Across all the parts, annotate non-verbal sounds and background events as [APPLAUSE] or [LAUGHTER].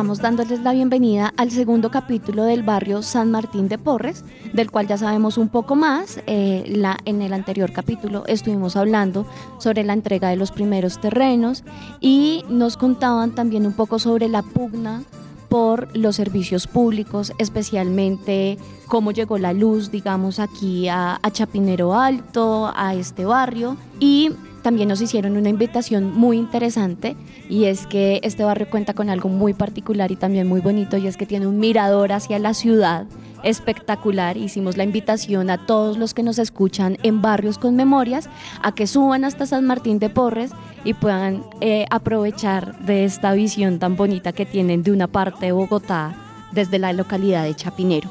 Saludamos dándoles la bienvenida al segundo capítulo del barrio San Martín de Porres, del cual ya sabemos un poco más. Eh, la, en el anterior capítulo estuvimos hablando sobre la entrega de los primeros terrenos y nos contaban también un poco sobre la pugna por los servicios públicos, especialmente cómo llegó la luz, digamos, aquí a, Chapinero Alto, a este barrio. Y también nos hicieron una invitación muy interesante y es que este barrio cuenta con algo muy particular y también muy bonito y es que tiene un mirador hacia la ciudad espectacular. Hicimos la invitación a todos los que nos escuchan en barrios con memorias a que suban hasta San Martín de Porres y puedan eh, aprovechar de esta visión tan bonita que tienen de una parte de Bogotá desde la localidad de Chapinero.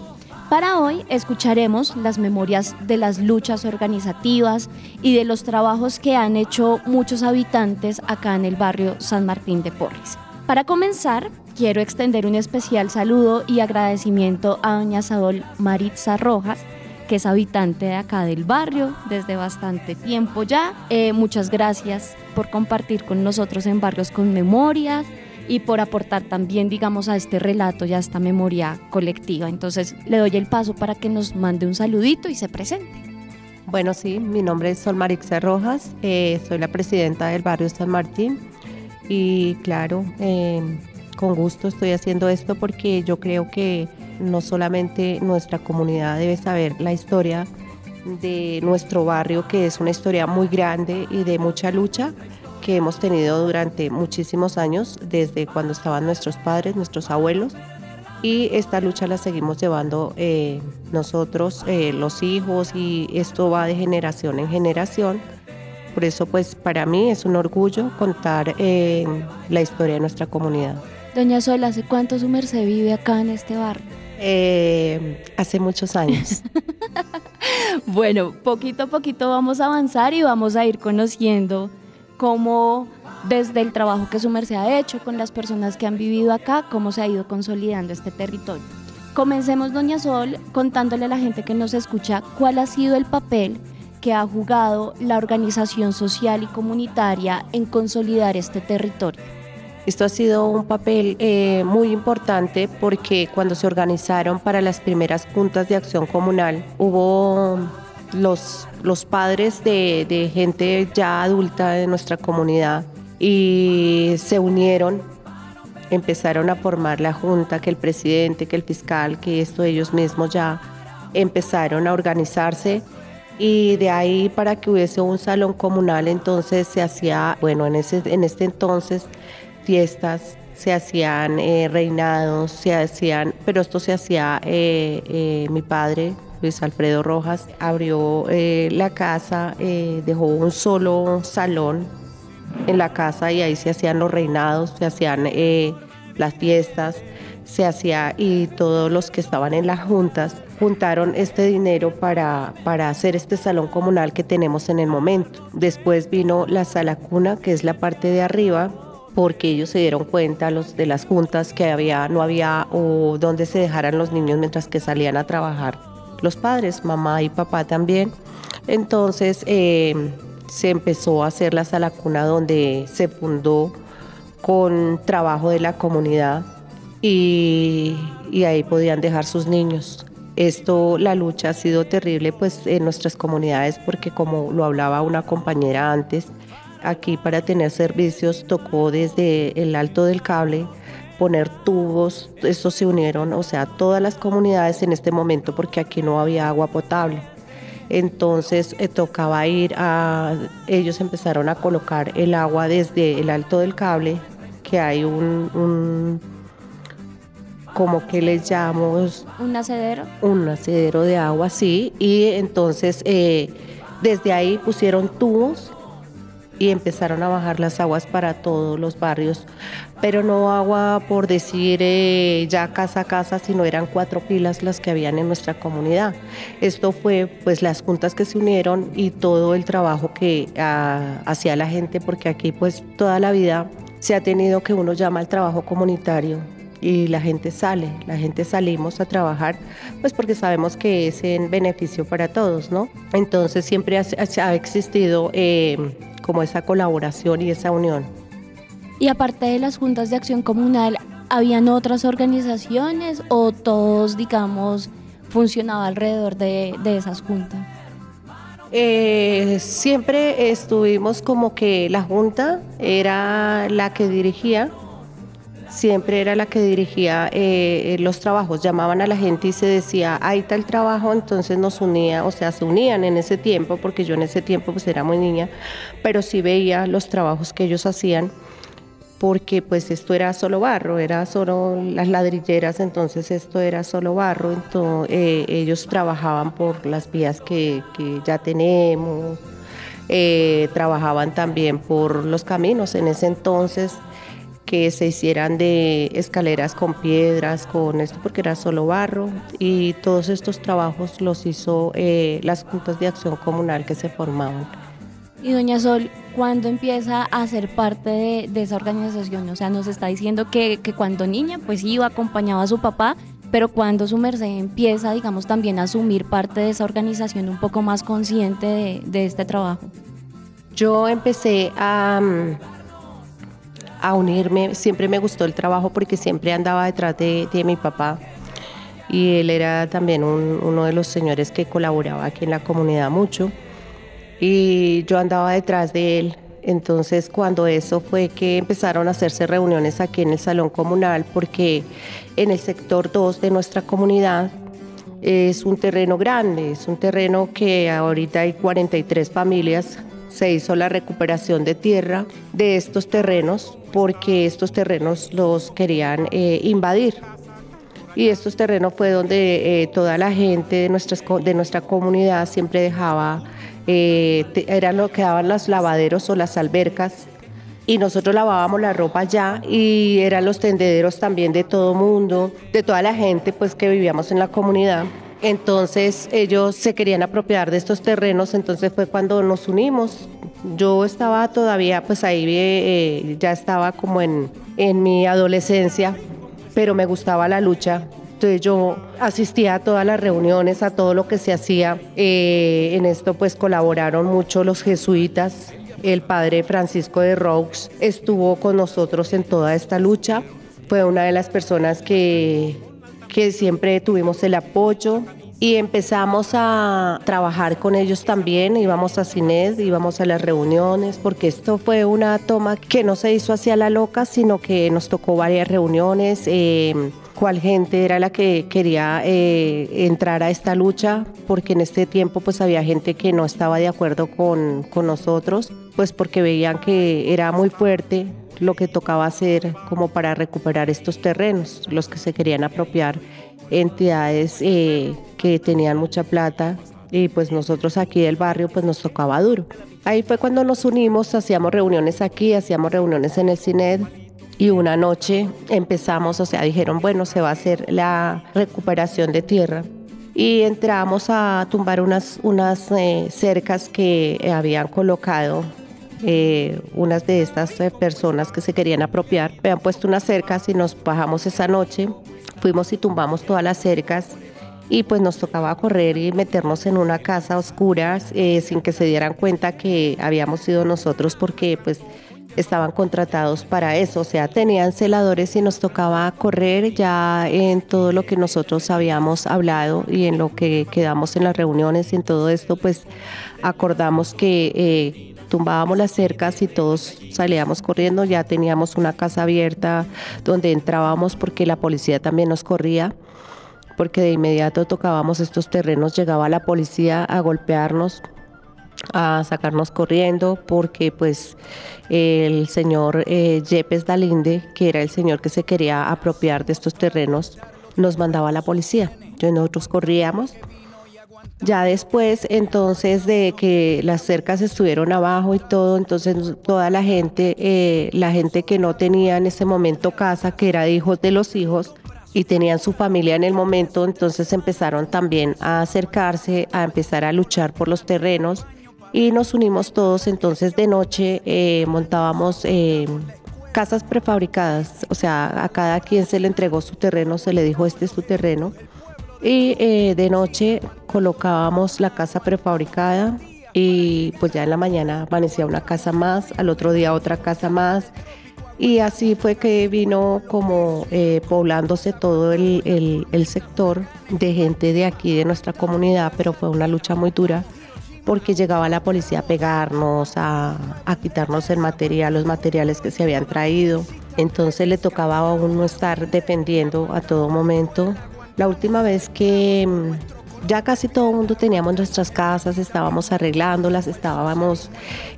Para hoy escucharemos las memorias de las luchas organizativas y de los trabajos que han hecho muchos habitantes acá en el barrio San Martín de Porres. Para comenzar, quiero extender un especial saludo y agradecimiento a doña Sabol Maritza Rojas, que es habitante de acá del barrio desde bastante tiempo ya. Eh, muchas gracias por compartir con nosotros en Barrios con Memorias y por aportar también, digamos, a este relato y a esta memoria colectiva. Entonces, le doy el paso para que nos mande un saludito y se presente. Bueno, sí, mi nombre es Sol Marixa Rojas, eh, soy la presidenta del barrio San Martín y claro, eh, con gusto estoy haciendo esto porque yo creo que no solamente nuestra comunidad debe saber la historia de nuestro barrio, que es una historia muy grande y de mucha lucha que hemos tenido durante muchísimos años, desde cuando estaban nuestros padres, nuestros abuelos, y esta lucha la seguimos llevando eh, nosotros, eh, los hijos, y esto va de generación en generación. Por eso, pues para mí es un orgullo contar eh, la historia de nuestra comunidad. Doña Sol, ¿hace cuánto su merced vive acá en este barrio? Eh, hace muchos años. [LAUGHS] Bueno, poquito a poquito vamos a avanzar y vamos a ir conociendo cómo desde el trabajo que su merced ha hecho con las personas que han vivido acá, cómo se ha ido consolidando este territorio. Comencemos, doña Sol, contándole a la gente que nos escucha cuál ha sido el papel que ha jugado la organización social y comunitaria en consolidar este territorio. Esto ha sido un papel eh, muy importante porque cuando se organizaron para las primeras juntas de acción comunal hubo los, los padres de, de gente ya adulta de nuestra comunidad y se unieron, empezaron a formar la junta, que el presidente, que el fiscal, que esto ellos mismos ya empezaron a organizarse y de ahí para que hubiese un salón comunal entonces se hacía, bueno, en, ese, en este entonces fiestas, se hacían eh, reinados, se hacían, pero esto se hacía, eh, eh, mi padre, Luis Alfredo Rojas, abrió eh, la casa, dejó un solo salón en la casa y ahí se hacían los reinados, se hacían las fiestas, se hacía y todos los que estaban en las juntas juntaron este dinero para, para hacer este salón comunal que tenemos en el momento. Después vino la sala cuna, que es la parte de arriba, porque ellos se dieron cuenta los de las juntas que había no había o donde se dejaran los niños mientras que salían a trabajar los padres, mamá y papá también. Entonces eh, se empezó a hacer la sala cuna donde se fundó con trabajo de la comunidad y, y ahí podían dejar sus niños. Esto, la lucha ha sido terrible pues en nuestras comunidades porque como lo hablaba una compañera antes, aquí para tener servicios tocó desde el alto del cable poner tubos, estos se unieron, o sea, todas las comunidades en este momento porque aquí no había agua potable. entonces eh, tocaba ir a, ellos empezaron a colocar el agua desde el alto del cable, que hay un, un como que les llamamos... ¿Un nacedero? Un nacedero de agua, sí, y entonces eh, desde ahí pusieron tubos y empezaron a bajar las aguas para todos los barrios, pero no agua por decir eh, ya casa a casa, sino eran cuatro pilas las que habían en nuestra comunidad. Esto fue pues las juntas que se unieron y todo el trabajo que ah, hacía la gente, porque aquí pues toda la vida se ha tenido que uno llama al trabajo comunitario y la gente sale, la gente salimos a trabajar, pues porque sabemos que es en beneficio para todos, ¿no? Entonces siempre ha, ha existido eh, como esa colaboración y esa unión. Y aparte de las juntas de acción comunal, ¿habían otras organizaciones o todos, digamos, funcionaba alrededor de, de esas juntas? Eh, siempre estuvimos como que la junta era la que dirigía siempre era la que dirigía eh, los trabajos. Llamaban a la gente y se decía, ahí está el trabajo, entonces nos unía, o sea, se unían en ese tiempo, porque yo en ese tiempo pues era muy niña, pero sí veía los trabajos que ellos hacían, porque pues esto era solo barro, era solo las ladrilleras, entonces esto era solo barro, entonces eh, ellos trabajaban por las vías que, ya tenemos. Eh, trabajaban también por los caminos en ese entonces que se hicieran de escaleras con piedras, con esto porque era solo barro y todos estos trabajos los hizo eh, las juntas de acción comunal que se formaban. Y doña Sol, ¿cuándo empieza a ser parte de, esa organización? O sea, nos está diciendo que, que, cuando niña pues iba, acompañaba a su papá, pero cuando su merced empieza, digamos, también a asumir parte de esa organización un poco más consciente de, de este trabajo. Yo empecé a... Um, a unirme. Siempre me gustó el trabajo porque siempre andaba detrás de, mi papá y él era también uno de los señores que colaboraba aquí en la comunidad mucho y yo andaba detrás de él. Entonces cuando eso fue que empezaron a hacerse reuniones aquí en el salón comunal porque en el sector 2 de nuestra comunidad es un terreno grande, es un terreno que ahorita hay 43 familias se hizo la recuperación de tierra de estos terrenos porque estos terrenos los querían eh, invadir. Y estos terrenos fue donde eh, toda la gente de, nuestras, de nuestra comunidad siempre dejaba, eh, eran lo que daban los lavaderos o las albercas y nosotros lavábamos la ropa allá y eran los tendederos también de todo mundo, de toda la gente pues que vivíamos en la comunidad. Entonces ellos se querían apropiar de estos terrenos, entonces fue cuando nos unimos. Yo estaba todavía, pues ahí eh, ya estaba como en, en mi adolescencia, pero me gustaba la lucha. Entonces yo asistía a todas las reuniones, a todo lo que se hacía. Eh, en esto pues colaboraron mucho los jesuitas. El padre Francisco de Roux estuvo con nosotros en toda esta lucha. Fue una de las personas que que siempre tuvimos el apoyo y empezamos a trabajar con ellos también, íbamos a Cined, íbamos a las reuniones, porque esto fue una toma que no se hizo hacia la loca, sino que nos tocó varias reuniones, eh, cuál gente era la que quería eh, entrar a esta lucha, porque en este tiempo pues había gente que no estaba de acuerdo con, con nosotros, pues porque veían que era muy fuerte lo que tocaba hacer como para recuperar estos terrenos, los que se querían apropiar entidades eh, que tenían mucha plata y pues nosotros aquí del barrio pues nos tocaba duro. Ahí fue cuando nos unimos, hacíamos reuniones aquí, hacíamos reuniones en el CINED y una noche empezamos, o sea, dijeron, bueno, se va a hacer la recuperación de tierra y entramos a tumbar unas, unas eh, cercas que habían colocado eh, unas de estas eh, personas que se querían apropiar, habían puesto unas cercas y nos bajamos esa noche, fuimos y tumbamos todas las cercas y pues nos tocaba correr y meternos en una casa oscura eh, sin que se dieran cuenta que habíamos sido nosotros porque pues estaban contratados para eso, o sea, tenían celadores y nos tocaba correr ya en todo lo que nosotros habíamos hablado y en lo que quedamos en las reuniones y en todo esto, pues acordamos que tumbábamos las cercas y todos salíamos corriendo, ya teníamos una casa abierta donde entrábamos porque la policía también nos corría porque de inmediato tocábamos estos terrenos, llegaba la policía a golpearnos, a sacarnos corriendo porque pues el señor eh, Yepes Dalinde, que era el señor que se quería apropiar de estos terrenos, nos mandaba a la policía. Entonces nosotros corríamos. Ya después, entonces, de que las cercas estuvieron abajo y todo, entonces toda la gente, eh, la gente que no tenía en ese momento casa, que era hijos de los hijos, y tenían su familia en el momento, entonces empezaron también a acercarse, a empezar a luchar por los terrenos y nos unimos todos. Entonces de noche eh, montábamos eh, casas prefabricadas, o sea, a cada quien se le entregó su terreno, se le dijo este es tu terreno. Y eh, de noche colocábamos la casa prefabricada y pues ya en la mañana amanecía una casa más, al otro día otra casa más. Y así fue que vino como poblándose todo el, el sector de gente de aquí, de nuestra comunidad, pero fue una lucha muy dura porque llegaba la policía a pegarnos, a, quitarnos el material, los materiales que se habían traído. Entonces le tocaba a uno estar defendiendo a todo momento. La última vez que ya casi todo el mundo teníamos nuestras casas, estábamos arreglándolas, estábamos...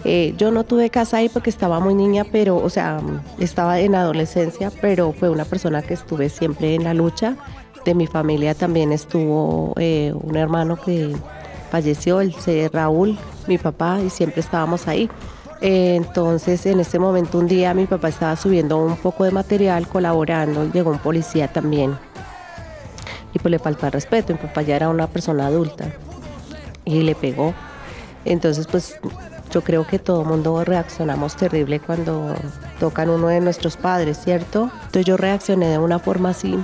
Eh, yo no tuve casa ahí porque estaba muy niña, pero, o sea, estaba en adolescencia, pero fue una persona que estuve siempre en la lucha. De mi familia también estuvo eh, un hermano que falleció el Raúl, mi papá, y siempre estábamos ahí. entonces, en ese momento, un día mi papá estaba subiendo un poco de material, colaborando, llegó un policía también. Y pues le faltó el respeto, mi papá ya era una persona adulta y le pegó. Entonces, pues yo creo que todo el mundo reaccionamos terrible cuando tocan uno de nuestros padres, ¿cierto? Entonces yo reaccioné de una forma así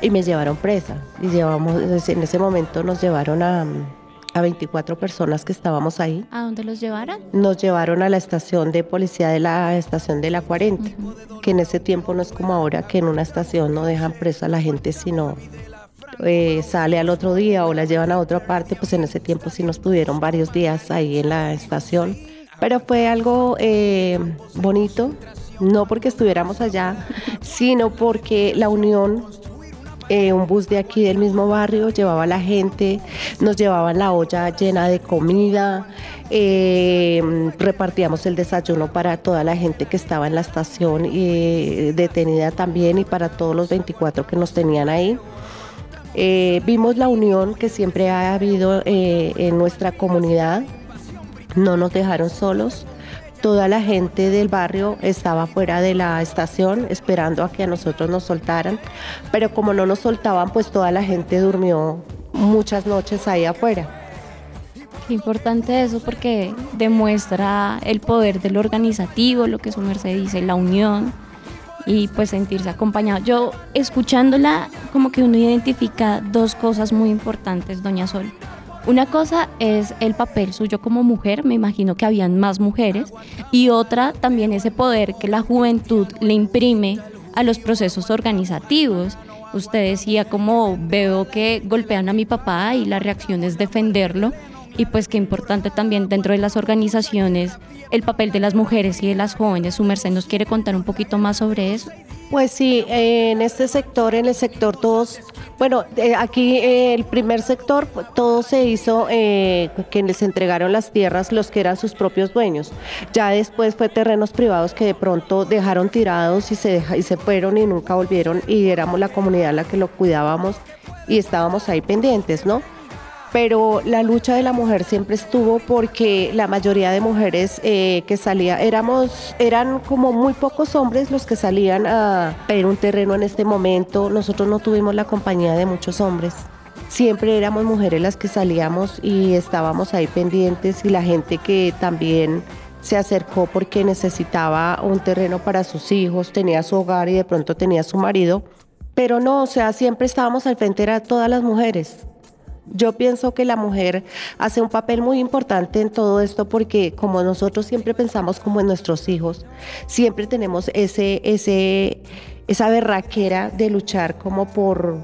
y me llevaron presa. Y llevamos, en ese momento nos llevaron a, a 24 personas que estábamos ahí. ¿A dónde los llevaron? Nos llevaron a la estación de policía de la estación de la 40, que en ese tiempo no es como ahora que en una estación no dejan preso a la gente, sino eh, sale al otro día o la llevan a otra parte, pues en ese tiempo sí nos tuvieron varios días ahí en la estación. Pero fue algo eh, bonito, no porque estuviéramos allá, [LAUGHS] sino porque la unión eh, un bus de aquí del mismo barrio llevaba a la gente, nos llevaban la olla llena de comida, eh, repartíamos el desayuno para toda la gente que estaba en la estación y eh, detenida también y para todos los 24 que nos tenían ahí. Vimos la unión que siempre ha habido en nuestra comunidad, no nos dejaron solos. Toda la gente del barrio estaba fuera de la estación esperando a que a nosotros nos soltaran, pero como no nos soltaban, pues toda la gente durmió muchas noches ahí afuera. Importante eso porque demuestra el poder del organizativo, lo que su merced dice, la unión y pues sentirse acompañado. Yo escuchándola como que uno identifica dos cosas muy importantes, doña Sol. Una cosa es el papel suyo como mujer, me imagino que habían más mujeres, y otra también ese poder que la juventud le imprime a los procesos organizativos. Usted decía como veo que golpean a mi papá y la reacción es defenderlo y pues qué importante también dentro de las organizaciones el papel de las mujeres y de las jóvenes. Su merced nos quiere contar un poquito más sobre eso. Pues sí, en este sector, en el sector todos, bueno, eh, aquí eh, el primer sector, todo se hizo eh, que les entregaron las tierras los que eran sus propios dueños. Ya después fue terrenos privados que de pronto dejaron tirados y se, y se fueron y nunca volvieron y éramos la comunidad la que lo cuidábamos y estábamos ahí pendientes, ¿no? Pero la lucha de la mujer siempre estuvo porque la mayoría de mujeres eh, que salía, éramos, eran como muy pocos hombres los que salían a pedir un terreno en este momento. Nosotros no tuvimos la compañía de muchos hombres. Siempre éramos mujeres las que salíamos y estábamos ahí pendientes y la gente que también se acercó porque necesitaba un terreno para sus hijos, tenía su hogar y de pronto tenía su marido. Pero no, o sea, siempre estábamos al frente, eran todas las mujeres. Yo pienso que la mujer hace un papel muy importante en todo esto porque como nosotros siempre pensamos como en nuestros hijos, siempre tenemos ese, ese, esa berraquera de luchar como por,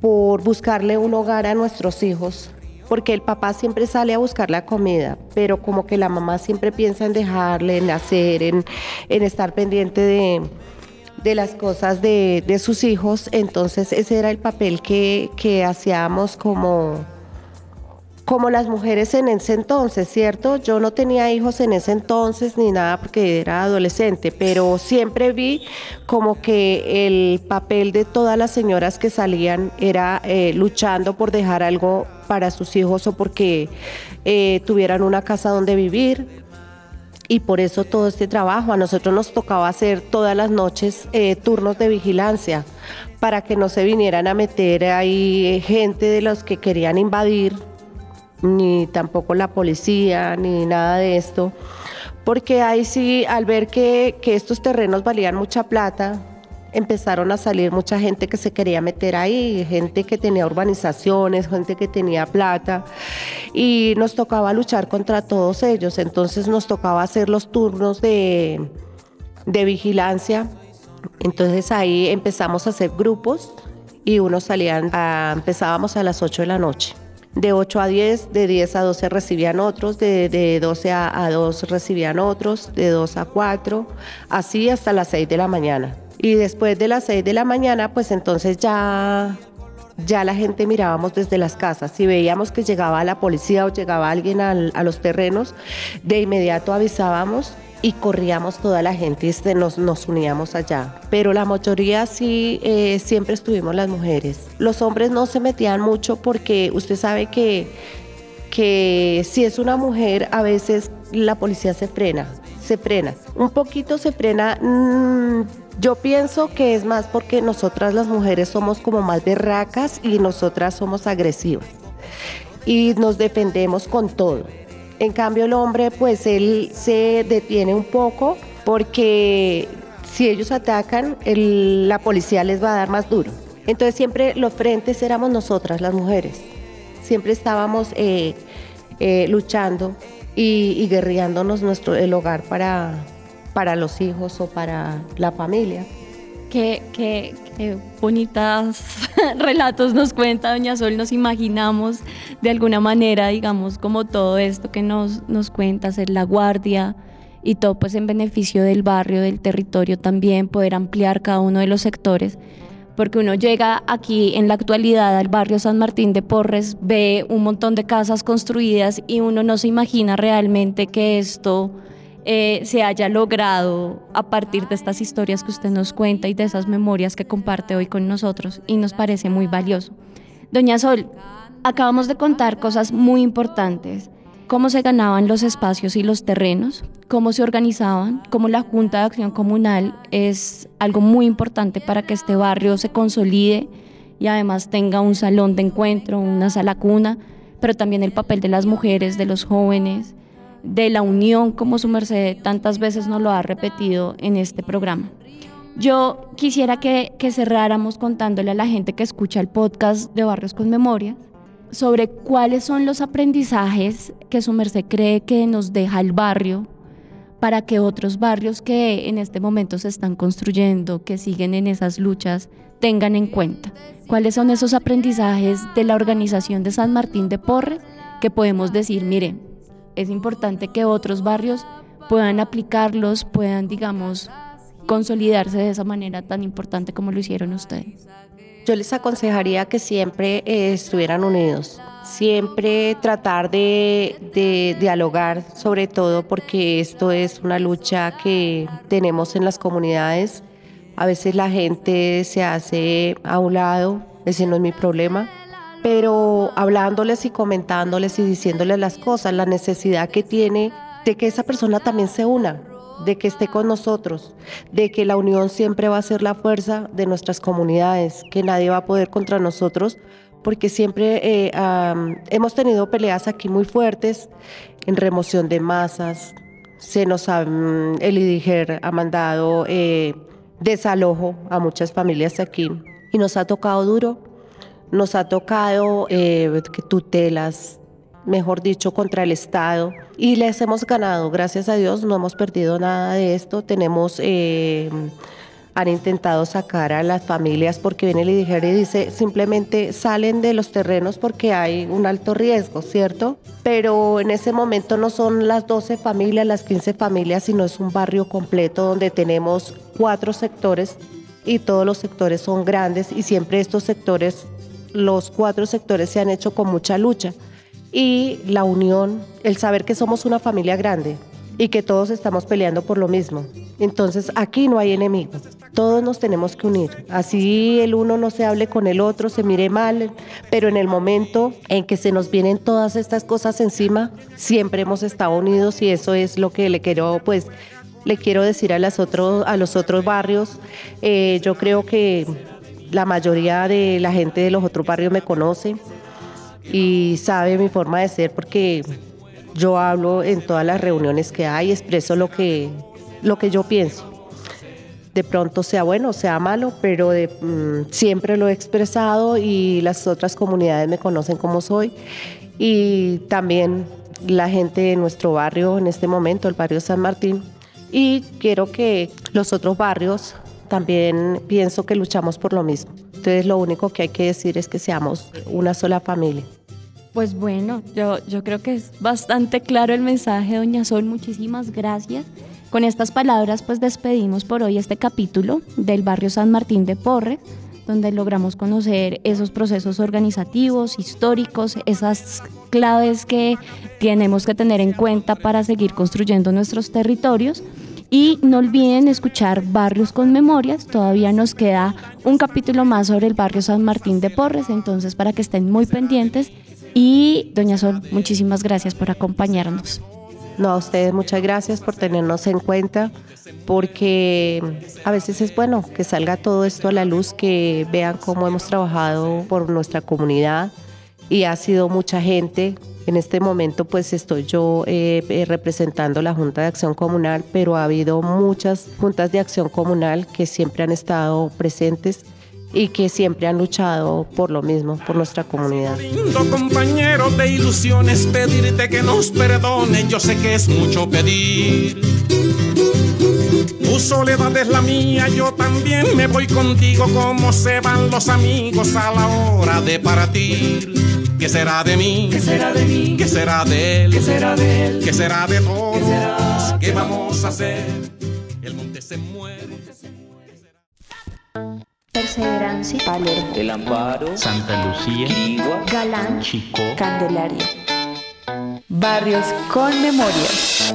por buscarle un hogar a nuestros hijos, porque el papá siempre sale a buscar la comida, pero como que la mamá siempre piensa en dejarle, en hacer, en, en estar pendiente de de las cosas de, de sus hijos. Entonces ese era el papel que, que hacíamos como como las mujeres en ese entonces, ¿cierto? Yo no tenía hijos en ese entonces ni nada porque era adolescente, pero siempre vi como que el papel de todas las señoras que salían era eh, luchando por dejar algo para sus hijos o porque eh, tuvieran una casa donde vivir. Y por eso todo este trabajo, a nosotros nos tocaba hacer todas las noches eh, turnos de vigilancia para que no se vinieran a meter ahí gente de los que querían invadir ni tampoco la policía, ni nada de esto, porque ahí sí, al ver que, estos terrenos valían mucha plata, empezaron a salir mucha gente que se quería meter ahí, gente que tenía urbanizaciones, gente que tenía plata, y nos tocaba luchar contra todos ellos, entonces nos tocaba hacer los turnos de, de vigilancia, entonces ahí empezamos a hacer grupos y unos salían, a, empezábamos a las 8 de la noche. De 8 a 10, de 10 a 12 recibían otros, de, de 12 a, 2 recibían otros, de 2 a 4, así hasta las 6 de la mañana. Y después de las 6 de la mañana, pues entonces ya, ya la gente mirábamos desde las casas. Si veíamos que llegaba la policía o llegaba alguien a los terrenos, de inmediato avisábamos y corríamos toda la gente y este, nos, nos uníamos allá. Pero la mayoría sí, eh, siempre estuvimos las mujeres. Los hombres no se metían mucho porque usted sabe que, que si es una mujer, a veces la policía se frena, se frena. Un poquito se frena. Mm, yo pienso que es más porque nosotras las mujeres somos como más berracas y nosotras somos agresivas. Y nos defendemos con todo. En cambio el hombre pues él se detiene un poco porque si ellos atacan la policía les va a dar más duro. Entonces siempre los frentes éramos nosotras las mujeres. Siempre estábamos eh, eh, luchando y, y, guerreándonos nuestro, el hogar para, para los hijos o para la familia. Qué, qué, bonitas [LAUGHS] relatos nos cuenta Doña Sol, nos imaginamos de alguna manera, digamos, como todo esto que nos, nos cuenta, ser la guardia y todo pues en beneficio del barrio, del territorio también, poder ampliar cada uno de los sectores, porque uno llega aquí en la actualidad al barrio San Martín de Porres, ve un montón de casas construidas y uno no se imagina realmente que esto eh, se haya logrado a partir de estas historias que usted nos cuenta y de esas memorias que comparte hoy con nosotros y nos parece muy valioso. Doña Sol, acabamos de contar cosas muy importantes, cómo se ganaban los espacios y los terrenos, cómo se organizaban, cómo la Junta de Acción Comunal es algo muy importante para que este barrio se consolide y además tenga un salón de encuentro, una sala cuna, pero también el papel de las mujeres, de los jóvenes, de la unión, como su merced tantas veces nos lo ha repetido en este programa. Yo quisiera que, cerráramos contándole a la gente que escucha el podcast de Barrios con Memoria sobre cuáles son los aprendizajes que su merced cree que nos deja el barrio para que otros barrios que en este momento se están construyendo, que siguen en esas luchas, tengan en cuenta. ¿Cuáles son esos aprendizajes de la organización de San Martín de Porres que podemos decir, miren, es importante que otros barrios puedan aplicarlos, puedan, digamos, consolidarse de esa manera tan importante como lo hicieron ustedes. Yo les aconsejaría que siempre eh, estuvieran unidos, siempre tratar de, dialogar, sobre todo porque esto es una lucha que tenemos en las comunidades. A veces la gente se hace a un lado, ese no es mi problema, pero hablándoles y comentándoles y diciéndoles las cosas, la necesidad que tiene de que esa persona también se una, de que esté con nosotros, de que la unión siempre va a ser la fuerza de nuestras comunidades, que nadie va a poder contra nosotros, porque siempre eh, hemos tenido peleas aquí muy fuertes en remoción de masas, se nos ha, el IDIGER ha mandado eh, desalojo a muchas familias aquí y nos ha tocado duro nos ha tocado eh, tutelas, mejor dicho, contra el Estado y les hemos ganado, gracias a Dios, no hemos perdido nada de esto. Tenemos eh, han intentado sacar a las familias porque viene el IDIGER y dice simplemente salen de los terrenos porque hay un alto riesgo, ¿cierto? Pero en ese momento no son las 12 familias, las 15 familias, sino es un barrio completo donde tenemos cuatro sectores y todos los sectores son grandes y siempre estos sectores, los cuatro sectores se han hecho con mucha lucha. Y la unión, el saber que somos una familia grande, y que todos estamos peleando por lo mismo. Entonces aquí no hay enemigo, todos nos tenemos que unir. Así el uno no se hable con el otro, se mire mal, pero en el momento en que se nos vienen todas estas cosas encima, siempre hemos estado unidos y eso es lo que le quiero pues le quiero decir a, las otros, a los otros barrios. Eh, yo creo que la mayoría de la gente de los otros barrios me conoce y sabe mi forma de ser porque yo hablo en todas las reuniones que hay, expreso lo que, lo que yo pienso. De pronto sea bueno, sea malo, pero mm, siempre lo he expresado y las otras comunidades me conocen como soy. Y también la gente de nuestro barrio en este momento, el barrio San Martín. Y quiero que los otros barrios también pienso que luchamos por lo mismo. Entonces lo único que hay que decir es que seamos una sola familia. Pues bueno, yo, yo creo que es bastante claro el mensaje, doña Sol. Muchísimas gracias. Con estas palabras, pues despedimos por hoy este capítulo del barrio San Martín de Porres, donde logramos conocer esos procesos organizativos, históricos, esas claves que tenemos que tener en cuenta para seguir construyendo nuestros territorios. Y no olviden escuchar Barrios con Memorias, todavía nos queda un capítulo más sobre el barrio San Martín de Porres, entonces para que estén muy pendientes y doña Sol, muchísimas gracias por acompañarnos. No, a ustedes muchas gracias por tenernos en cuenta, porque a veces es bueno que salga todo esto a la luz, que vean cómo hemos trabajado por nuestra comunidad y ha sido mucha gente. En este momento pues estoy yo eh, eh, representando la Junta de Acción Comunal, pero ha habido muchas juntas de acción comunal que siempre han estado presentes y que siempre han luchado por lo mismo, por nuestra comunidad. Lindo compañero de ilusiones, pedirte que nos perdonen, yo sé que es mucho pedir. Tu soledad es la mía, yo también me voy contigo como se van los amigos a la hora de partir. ¿Qué será de mí? ¿Qué será de mí? ¿Qué será de él? ¿Qué será de él? ¿Qué será de todos? ¿Qué será? ¿Qué vamos a hacer? El monte se muere. Perseverancia, Palermo, El Amparo, Santa Lucía, Quirigua, Galán, Chicó, Candelaria. Barrios con memorias.